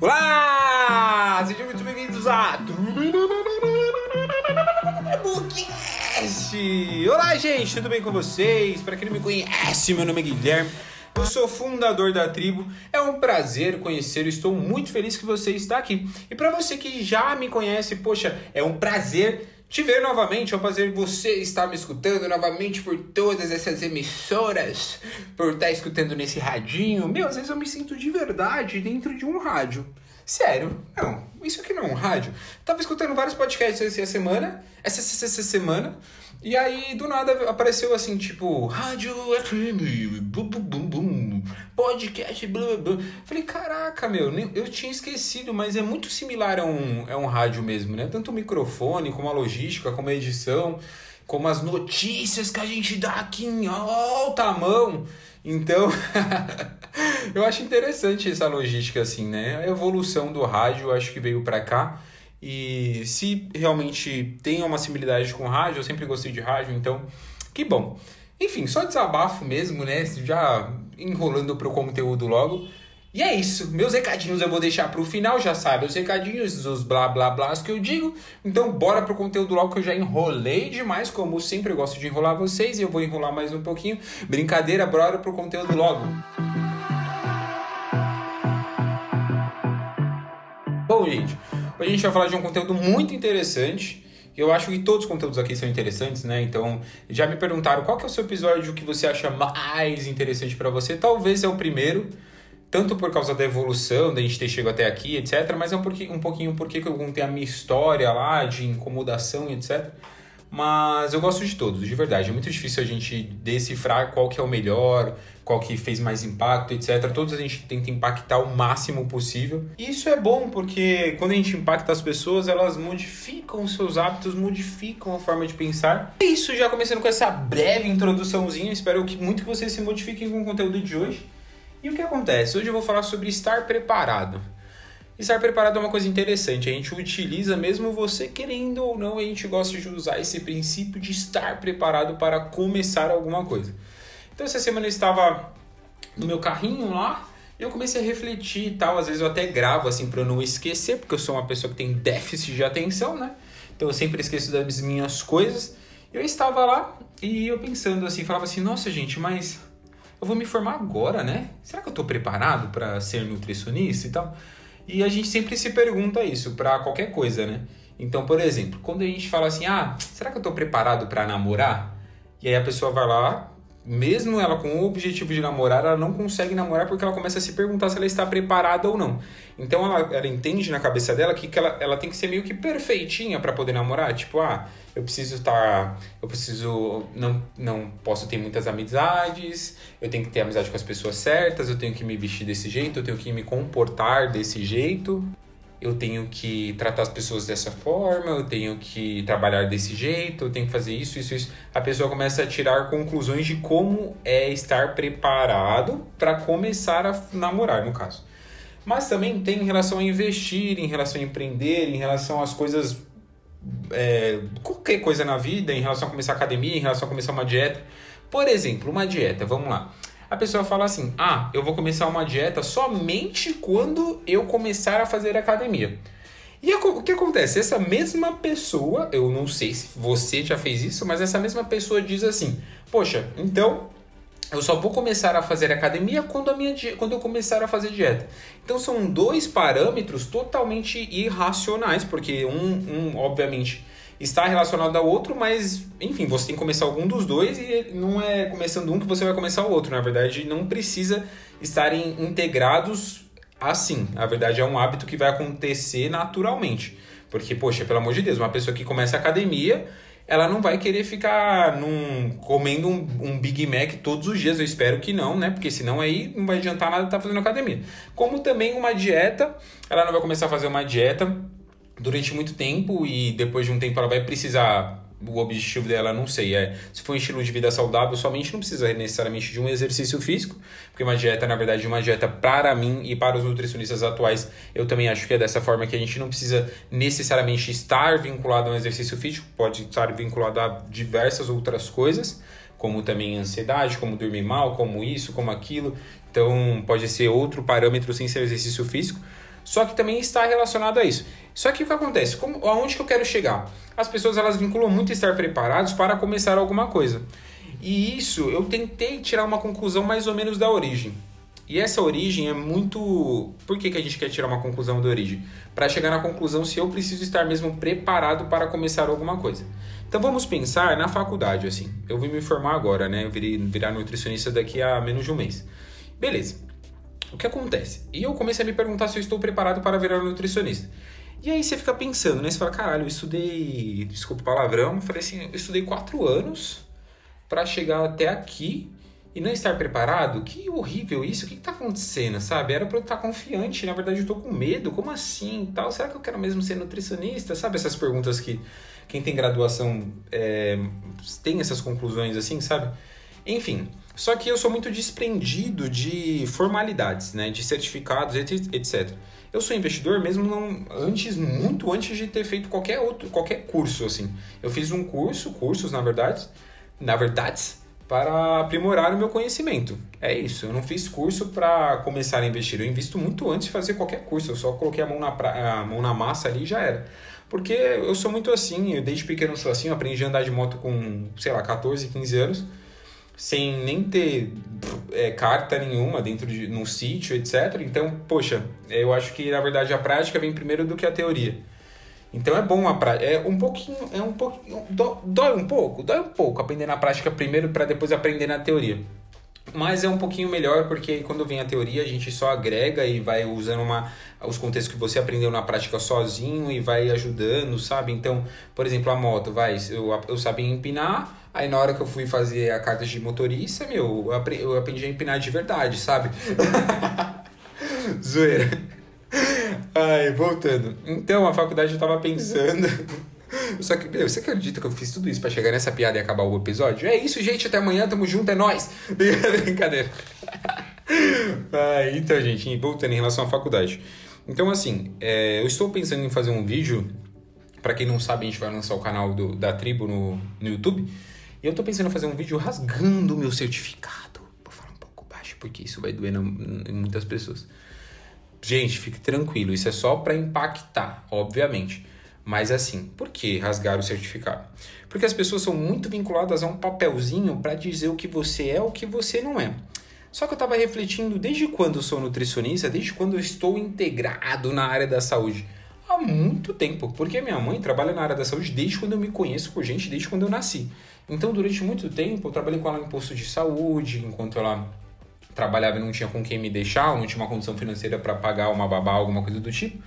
Olá! Sejam muito bem-vindos a Bookcast! Olá, gente, tudo bem com vocês? Para quem não me conhece, meu nome é Guilherme. Eu sou fundador da tribo. É um prazer conhecer. Estou muito feliz que você está aqui. E para você que já me conhece, poxa, é um prazer te ver novamente, é um prazer você estar me escutando novamente por todas essas emissoras, por estar escutando nesse radinho. Meu, às vezes eu me sinto de verdade dentro de um rádio. Sério, não, isso aqui não é um rádio. Tava escutando vários podcasts essa semana, essa, essa, essa semana, e aí do nada apareceu assim, tipo, Rádio FM, bum, bum, bum, bum, podcast, blá, blá, blá. Falei, caraca, meu, eu tinha esquecido, mas é muito similar a um, a um rádio mesmo, né? Tanto o microfone, como a logística, como a edição, como as notícias que a gente dá aqui em alta mão. Então, eu acho interessante essa logística, assim, né? A evolução do rádio, acho que veio para cá. E se realmente tem uma similaridade com rádio, eu sempre gostei de rádio, então que bom. Enfim, só desabafo mesmo, né? Já enrolando pro conteúdo logo. E é isso. Meus recadinhos eu vou deixar pro final, já sabe. Os recadinhos, os blá blá blás que eu digo. Então, bora pro conteúdo logo que eu já enrolei demais. Como sempre, eu gosto de enrolar vocês e eu vou enrolar mais um pouquinho. Brincadeira, bora pro conteúdo logo. Bom, gente, Hoje a gente vai falar de um conteúdo muito interessante. Eu acho que todos os conteúdos aqui são interessantes, né? Então, já me perguntaram qual que é o seu episódio que você acha mais interessante para você. Talvez é o primeiro, tanto por causa da evolução, da gente ter chegado até aqui, etc. Mas é um, pouquinho, um pouquinho porque eu contei a minha história lá, de incomodação, etc. Mas eu gosto de todos, de verdade. É muito difícil a gente decifrar qual que é o melhor, qual que fez mais impacto, etc. Todos a gente tenta impactar o máximo possível. E isso é bom porque quando a gente impacta as pessoas, elas modificam seus hábitos, modificam a forma de pensar. É isso, já começando com essa breve introduçãozinha. Espero que muito que vocês se modifiquem com o conteúdo de hoje. E o que acontece? Hoje eu vou falar sobre estar preparado. Estar preparado é uma coisa interessante, a gente utiliza mesmo você querendo ou não, a gente gosta de usar esse princípio de estar preparado para começar alguma coisa. Então essa semana eu estava no meu carrinho lá, e eu comecei a refletir e tal, às vezes eu até gravo assim para eu não esquecer, porque eu sou uma pessoa que tem déficit de atenção, né? Então eu sempre esqueço das minhas coisas. Eu estava lá e eu pensando assim, falava assim: "Nossa, gente, mas eu vou me formar agora, né? Será que eu estou preparado para ser nutricionista e tal?" E a gente sempre se pergunta isso para qualquer coisa, né? Então, por exemplo, quando a gente fala assim: "Ah, será que eu estou preparado para namorar?" E aí a pessoa vai lá, mesmo ela com o objetivo de namorar, ela não consegue namorar porque ela começa a se perguntar se ela está preparada ou não. Então ela, ela entende na cabeça dela que, que ela, ela tem que ser meio que perfeitinha para poder namorar. Tipo, ah, eu preciso estar. Eu preciso. Não, não posso ter muitas amizades, eu tenho que ter amizade com as pessoas certas, eu tenho que me vestir desse jeito, eu tenho que me comportar desse jeito eu tenho que tratar as pessoas dessa forma, eu tenho que trabalhar desse jeito, eu tenho que fazer isso, isso, isso. A pessoa começa a tirar conclusões de como é estar preparado para começar a namorar, no caso. Mas também tem em relação a investir, em relação a empreender, em relação às coisas. É, qualquer coisa na vida, em relação a começar academia, em relação a começar uma dieta. Por exemplo, uma dieta, vamos lá a pessoa fala assim: ah, eu vou começar uma dieta somente quando eu começar a fazer academia. E o que acontece? Essa mesma pessoa, eu não sei se você já fez isso, mas essa mesma pessoa diz assim: Poxa, então eu só vou começar a fazer academia quando, a minha, quando eu começar a fazer dieta. Então são dois parâmetros totalmente irracionais, porque um, um obviamente está relacionado ao outro, mas enfim, você tem que começar algum dos dois e não é começando um que você vai começar o outro. Na verdade, não precisa estarem integrados assim. Na verdade, é um hábito que vai acontecer naturalmente. Porque, poxa, pelo amor de Deus, uma pessoa que começa academia, ela não vai querer ficar num, comendo um, um, Big Mac todos os dias. Eu espero que não, né? Porque senão aí não vai adiantar nada estar tá fazendo academia. Como também uma dieta, ela não vai começar a fazer uma dieta durante muito tempo e depois de um tempo ela vai precisar o objetivo dela, não sei, é se for um estilo de vida saudável, somente não precisa necessariamente de um exercício físico, porque uma dieta, na verdade, uma dieta para mim e para os nutricionistas atuais, eu também acho que é dessa forma que a gente não precisa necessariamente estar vinculado a um exercício físico, pode estar vinculado a diversas outras coisas, como também ansiedade, como dormir mal, como isso, como aquilo. Então, pode ser outro parâmetro sem ser exercício físico. Só que também está relacionado a isso. Só que o que acontece? Como, aonde que eu quero chegar? As pessoas elas vinculam muito estar preparados para começar alguma coisa. E isso eu tentei tirar uma conclusão mais ou menos da origem. E essa origem é muito. Por que, que a gente quer tirar uma conclusão da origem? Para chegar na conclusão se eu preciso estar mesmo preparado para começar alguma coisa. Então vamos pensar na faculdade, assim. Eu vim me formar agora, né? Eu virei, virar nutricionista daqui a menos de um mês. Beleza. O que acontece? E eu comecei a me perguntar se eu estou preparado para virar nutricionista. E aí você fica pensando, né? Você fala, caralho, eu estudei. Desculpa o palavrão, falei assim, eu estudei quatro anos para chegar até aqui e não estar preparado, que horrível isso, o que, está acontecendo, sabe? Era para eu estar confiante, na verdade eu estou com medo, como assim tal? Será que eu quero mesmo ser nutricionista? Sabe essas perguntas que quem tem graduação é, tem essas conclusões assim, sabe? Enfim, só que eu sou muito desprendido de formalidades, né? De certificados, etc. Eu sou investidor mesmo não, antes, muito antes de ter feito qualquer outro, qualquer curso, assim. Eu fiz um curso, cursos na verdade, na verdade, para aprimorar o meu conhecimento. É isso. Eu não fiz curso para começar a investir. Eu invisto muito antes de fazer qualquer curso. Eu só coloquei a mão na, pra... a mão na massa ali e já era. Porque eu sou muito assim. Eu desde pequeno sou assim. Eu aprendi a andar de moto com, sei lá, 14, 15 anos. Sem nem ter é, carta nenhuma dentro de num sítio, etc. Então, poxa, eu acho que na verdade a prática vem primeiro do que a teoria. Então é bom a prática. É um pouquinho. É um pouquinho. Dói um pouco? Dói um pouco aprender na prática primeiro para depois aprender na teoria. Mas é um pouquinho melhor porque quando vem a teoria a gente só agrega e vai usando uma, os contextos que você aprendeu na prática sozinho e vai ajudando, sabe? Então, por exemplo, a moto, vai, eu, eu sabia empinar, aí na hora que eu fui fazer a carta de motorista, meu, eu aprendi a empinar de verdade, sabe? Zoeira. Ai, voltando. Então, a faculdade eu tava pensando. Só que, meu, você acredita que eu fiz tudo isso para chegar nessa piada e acabar o episódio? É isso, gente. Até amanhã, tamo junto, é nóis. Brincadeira. Ai, então, gente, voltando em relação à faculdade. Então, assim, é, eu estou pensando em fazer um vídeo. Para quem não sabe, a gente vai lançar o canal do, da tribo no, no YouTube. E eu tô pensando em fazer um vídeo rasgando o meu certificado. Vou falar um pouco baixo, porque isso vai doer em muitas pessoas. Gente, fique tranquilo, isso é só para impactar, obviamente. Mas assim, por que rasgar o certificado? Porque as pessoas são muito vinculadas a um papelzinho para dizer o que você é o que você não é. Só que eu estava refletindo desde quando eu sou nutricionista, desde quando eu estou integrado na área da saúde. Há muito tempo, porque minha mãe trabalha na área da saúde desde quando eu me conheço por gente, desde quando eu nasci. Então, durante muito tempo, eu trabalhei com ela em posto de saúde, enquanto ela trabalhava e não tinha com quem me deixar, não tinha uma condição financeira para pagar uma babá, alguma coisa do tipo.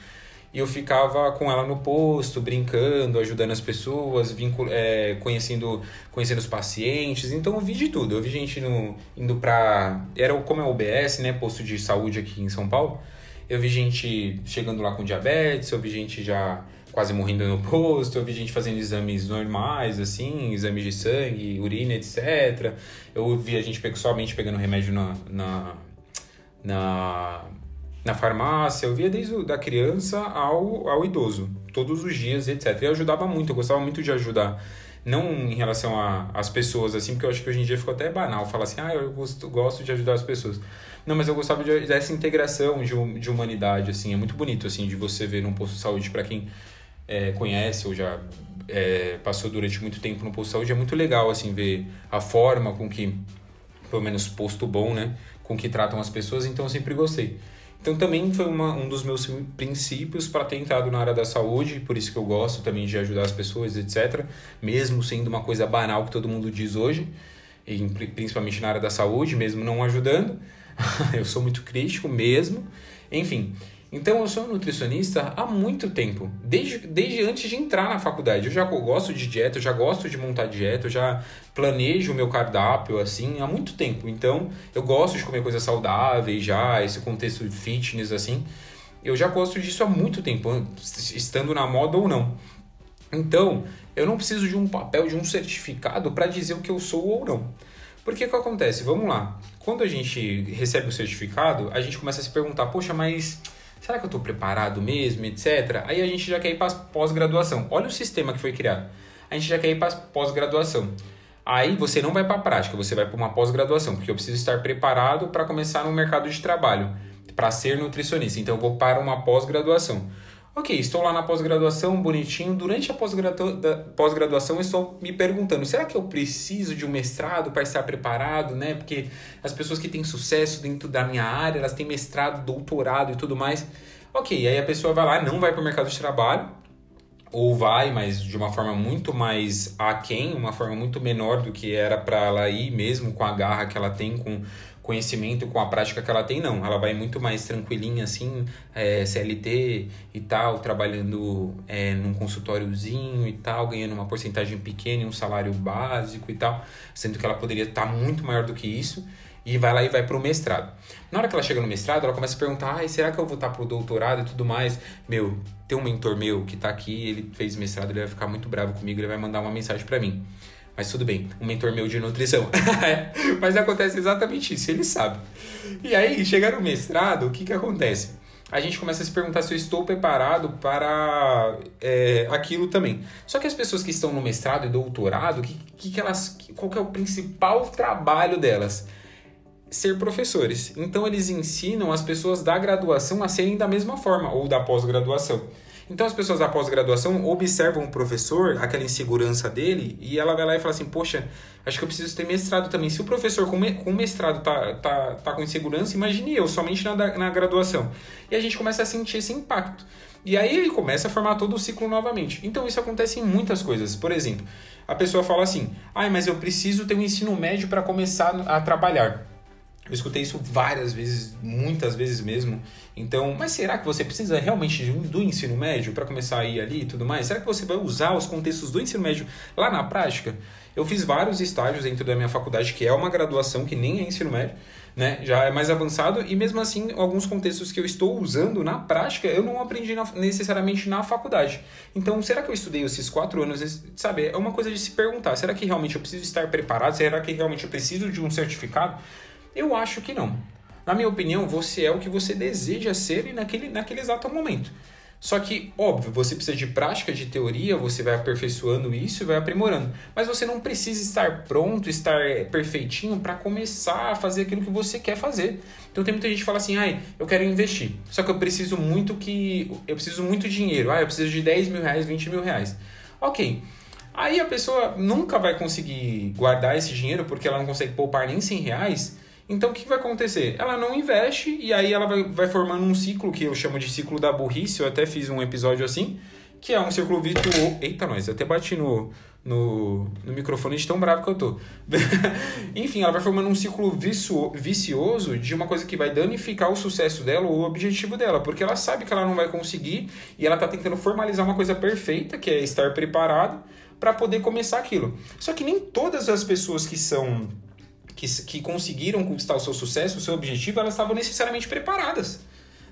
E eu ficava com ela no posto, brincando, ajudando as pessoas, vincul é, conhecendo, conhecendo os pacientes. Então eu vi de tudo. Eu vi gente no, indo para Era como é o OBS, né? Posto de saúde aqui em São Paulo. Eu vi gente chegando lá com diabetes, eu vi gente já quase morrendo no posto, eu vi gente fazendo exames normais, assim, exames de sangue, urina, etc. Eu vi a gente pessoalmente pegando remédio na, na, na, na farmácia, eu via desde da criança ao, ao idoso, todos os dias, etc. E ajudava muito, eu gostava muito de ajudar. Não em relação às pessoas, assim, porque eu acho que hoje em dia ficou até banal falar assim, ah, eu gosto, gosto de ajudar as pessoas. Não, mas eu gostava de, dessa integração de, de humanidade, assim, é muito bonito, assim, de você ver num posto de saúde para quem é, conhece ou já é, passou durante muito tempo no posto de saúde, é muito legal assim ver a forma com que, pelo menos posto bom, né, com que tratam as pessoas, então eu sempre gostei. Então também foi uma, um dos meus princípios para ter entrado na área da saúde, por isso que eu gosto também de ajudar as pessoas, etc. Mesmo sendo uma coisa banal que todo mundo diz hoje, e principalmente na área da saúde, mesmo não ajudando, eu sou muito crítico mesmo. Enfim, então eu sou nutricionista há muito tempo, desde, desde antes de entrar na faculdade. Eu já gosto de dieta, eu já gosto de montar dieta, eu já planejo o meu cardápio assim há muito tempo. Então eu gosto de comer coisas saudáveis já, esse contexto de fitness assim. Eu já gosto disso há muito tempo, estando na moda ou não. Então, eu não preciso de um papel, de um certificado para dizer o que eu sou ou não. Porque o que acontece? Vamos lá. Quando a gente recebe o certificado, a gente começa a se perguntar: poxa, mas será que eu estou preparado mesmo, etc. Aí a gente já quer ir para pós-graduação. Olha o sistema que foi criado. A gente já quer ir para pós-graduação. Aí você não vai para a prática, você vai para uma pós-graduação, porque eu preciso estar preparado para começar no mercado de trabalho, para ser nutricionista. Então eu vou para uma pós-graduação. Ok, estou lá na pós-graduação, bonitinho. Durante a pós-graduação, estou me perguntando: será que eu preciso de um mestrado para estar preparado, né? Porque as pessoas que têm sucesso dentro da minha área, elas têm mestrado, doutorado e tudo mais. Ok, aí a pessoa vai lá, não vai para o mercado de trabalho, ou vai, mas de uma forma muito mais aquém, uma forma muito menor do que era para ela ir, mesmo com a garra que ela tem, com conhecimento, com a prática que ela tem, não. Ela vai muito mais tranquilinha, assim, é, CLT e tal, trabalhando é, num consultóriozinho e tal, ganhando uma porcentagem pequena, um salário básico e tal, sendo que ela poderia estar muito maior do que isso e vai lá e vai para o mestrado. Na hora que ela chega no mestrado, ela começa a perguntar: será que eu vou estar para o doutorado e tudo mais? Meu, tem um mentor meu que está aqui, ele fez mestrado, ele vai ficar muito bravo comigo, ele vai mandar uma mensagem para mim. Mas tudo bem, um mentor meu de nutrição. Mas acontece exatamente isso, ele sabe. E aí, chega no mestrado, o que, que acontece? a gente começa a se perguntar se eu estou preparado para é, aquilo também. Só que as pessoas que estão no mestrado e doutorado, que, que, elas, qual que é o principal trabalho delas? ser professores. Então eles ensinam as pessoas da graduação a serem da mesma forma ou da pós-graduação. Então as pessoas da pós-graduação observam o professor, aquela insegurança dele, e ela vai lá e fala assim: Poxa, acho que eu preciso ter mestrado também. Se o professor com, me, com mestrado tá, tá, tá com insegurança, imagine eu, somente na, na graduação. E a gente começa a sentir esse impacto. E aí ele começa a formar todo o ciclo novamente. Então isso acontece em muitas coisas. Por exemplo, a pessoa fala assim: Ah, mas eu preciso ter um ensino médio para começar a trabalhar. Eu escutei isso várias vezes, muitas vezes mesmo. Então, mas será que você precisa realmente do ensino médio para começar a ir ali e tudo mais? Será que você vai usar os contextos do ensino médio lá na prática? Eu fiz vários estágios dentro da minha faculdade, que é uma graduação que nem é ensino médio, né? Já é mais avançado e mesmo assim, alguns contextos que eu estou usando na prática, eu não aprendi na, necessariamente na faculdade. Então, será que eu estudei esses quatro anos? Sabe, é uma coisa de se perguntar: será que realmente eu preciso estar preparado? Será que realmente eu preciso de um certificado? Eu acho que não. Na minha opinião, você é o que você deseja ser naquele, naquele exato momento. Só que, óbvio, você precisa de prática, de teoria, você vai aperfeiçoando isso e vai aprimorando. Mas você não precisa estar pronto, estar perfeitinho para começar a fazer aquilo que você quer fazer. Então tem muita gente que fala assim, ai, eu quero investir. Só que eu preciso muito que. Eu preciso muito dinheiro. Ah, eu preciso de 10 mil reais, 20 mil reais. Ok. Aí a pessoa nunca vai conseguir guardar esse dinheiro porque ela não consegue poupar nem 100 reais então o que vai acontecer? Ela não investe e aí ela vai, vai formando um ciclo que eu chamo de ciclo da burrice. Eu até fiz um episódio assim, que é um círculo virtuoso. Eita, nós, até bati no, no, no microfone de tão bravo que eu tô. Enfim, ela vai formando um ciclo vicio, vicioso de uma coisa que vai danificar o sucesso dela ou o objetivo dela, porque ela sabe que ela não vai conseguir e ela tá tentando formalizar uma coisa perfeita, que é estar preparado para poder começar aquilo. Só que nem todas as pessoas que são que, que conseguiram conquistar o seu sucesso, o seu objetivo, elas estavam necessariamente preparadas.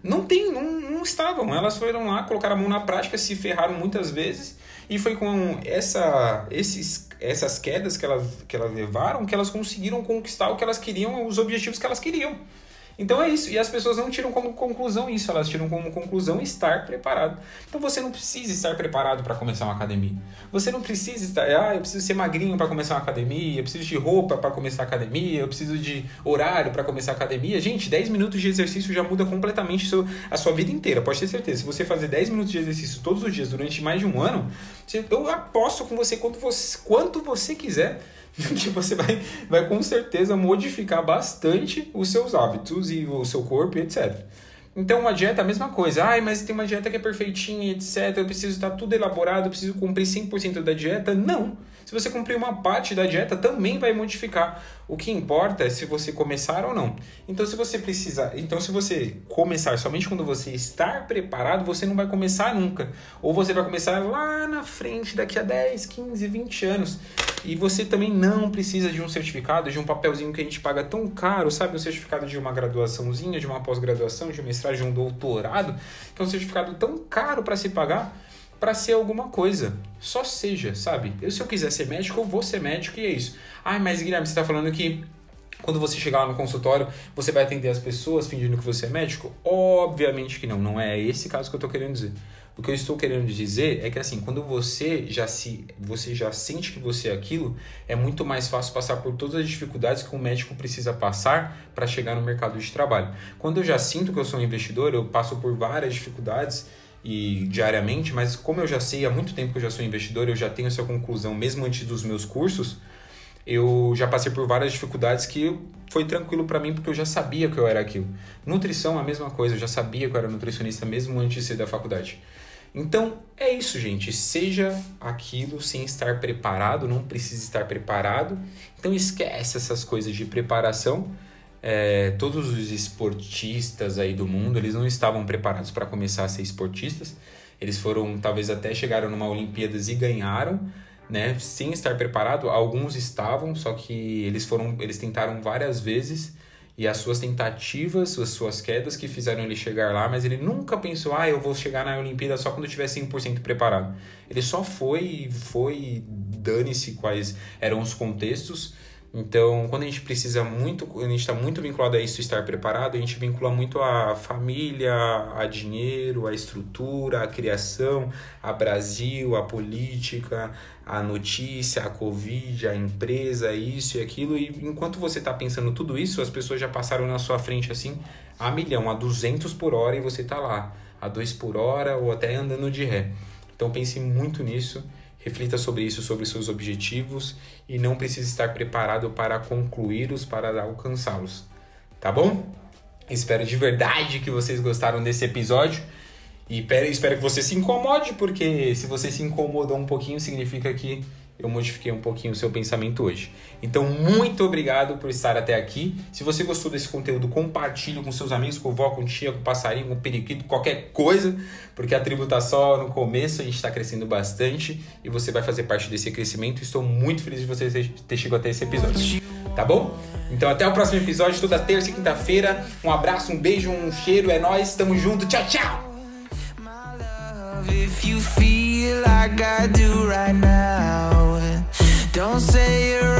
Não tem, não, não estavam. Elas foram lá, colocaram a mão na prática, se ferraram muitas vezes e foi com essa, esses, essas quedas que elas, que elas levaram que elas conseguiram conquistar o que elas queriam, os objetivos que elas queriam. Então é isso. E as pessoas não tiram como conclusão isso, elas tiram como conclusão estar preparado. Então você não precisa estar preparado para começar uma academia. Você não precisa estar, ah, eu preciso ser magrinho para começar uma academia, eu preciso de roupa para começar a academia, eu preciso de horário para começar a academia. Gente, 10 minutos de exercício já muda completamente a sua vida inteira, pode ter certeza. Se você fazer 10 minutos de exercício todos os dias durante mais de um ano, eu aposto com você quanto você, quanto você quiser que você vai, vai com certeza modificar bastante os seus hábitos e o seu corpo e etc. Então, uma dieta é a mesma coisa. Ai, mas tem uma dieta que é perfeitinha, etc. Eu preciso estar tudo elaborado, eu preciso cumprir 100% da dieta. Não. Se você cumprir uma parte da dieta, também vai modificar. O que importa é se você começar ou não. Então, se você precisa, então se você começar somente quando você estar preparado, você não vai começar nunca. Ou você vai começar lá na frente, daqui a 10, 15, 20 anos. E você também não precisa de um certificado, de um papelzinho que a gente paga tão caro, sabe? Um certificado de uma graduaçãozinha, de uma pós-graduação, de um mestrado, de um doutorado, que é um certificado tão caro para se pagar para ser alguma coisa. Só seja, sabe? Eu, se eu quiser ser médico, eu vou ser médico e é isso. Ah, mas Guilherme, você está falando que quando você chegar lá no consultório, você vai atender as pessoas fingindo que você é médico? Obviamente que não, não é esse caso que eu estou querendo dizer. O que eu estou querendo dizer é que assim, quando você já se você já sente que você é aquilo, é muito mais fácil passar por todas as dificuldades que um médico precisa passar para chegar no mercado de trabalho. Quando eu já sinto que eu sou um investidor, eu passo por várias dificuldades e diariamente, mas como eu já sei há muito tempo que eu já sou investidor, eu já tenho essa conclusão mesmo antes dos meus cursos, eu já passei por várias dificuldades que foi tranquilo para mim porque eu já sabia que eu era aquilo. Nutrição a mesma coisa, eu já sabia que eu era nutricionista mesmo antes de ser da faculdade. Então é isso, gente. Seja aquilo sem estar preparado, não precisa estar preparado. Então esquece essas coisas de preparação. É, todos os esportistas aí do mundo, eles não estavam preparados para começar a ser esportistas. Eles foram, talvez até chegaram numa Olimpíadas e ganharam, né? Sem estar preparado. Alguns estavam, só que eles foram, eles tentaram várias vezes e as suas tentativas, as suas quedas que fizeram ele chegar lá, mas ele nunca pensou, ah, eu vou chegar na Olimpíada só quando eu estiver 100% preparado. Ele só foi, foi, dane-se quais eram os contextos, então, quando a gente precisa muito, a gente está muito vinculado a isso, estar preparado, a gente vincula muito a família, a dinheiro, a estrutura, a criação, a Brasil, a política, a notícia, a Covid, a empresa, isso e aquilo. E enquanto você está pensando tudo isso, as pessoas já passaram na sua frente assim a milhão, a 200 por hora e você está lá, a 2 por hora ou até andando de ré. Então, pense muito nisso Reflita sobre isso, sobre seus objetivos e não precisa estar preparado para concluí-los, para alcançá-los. Tá bom? Espero de verdade que vocês gostaram desse episódio. E espero que você se incomode, porque se você se incomodou um pouquinho, significa que eu modifiquei um pouquinho o seu pensamento hoje. Então, muito obrigado por estar até aqui. Se você gostou desse conteúdo, compartilhe com seus amigos, com vó, com tia, com passarinho, com periquito, qualquer coisa, porque a tribo está só no começo, a gente está crescendo bastante e você vai fazer parte desse crescimento. Estou muito feliz de você ter chegado até esse episódio. Tá bom? Então, até o próximo episódio, toda terça e quinta-feira. Um abraço, um beijo, um cheiro, é nóis, tamo junto, tchau, tchau! Don't say you're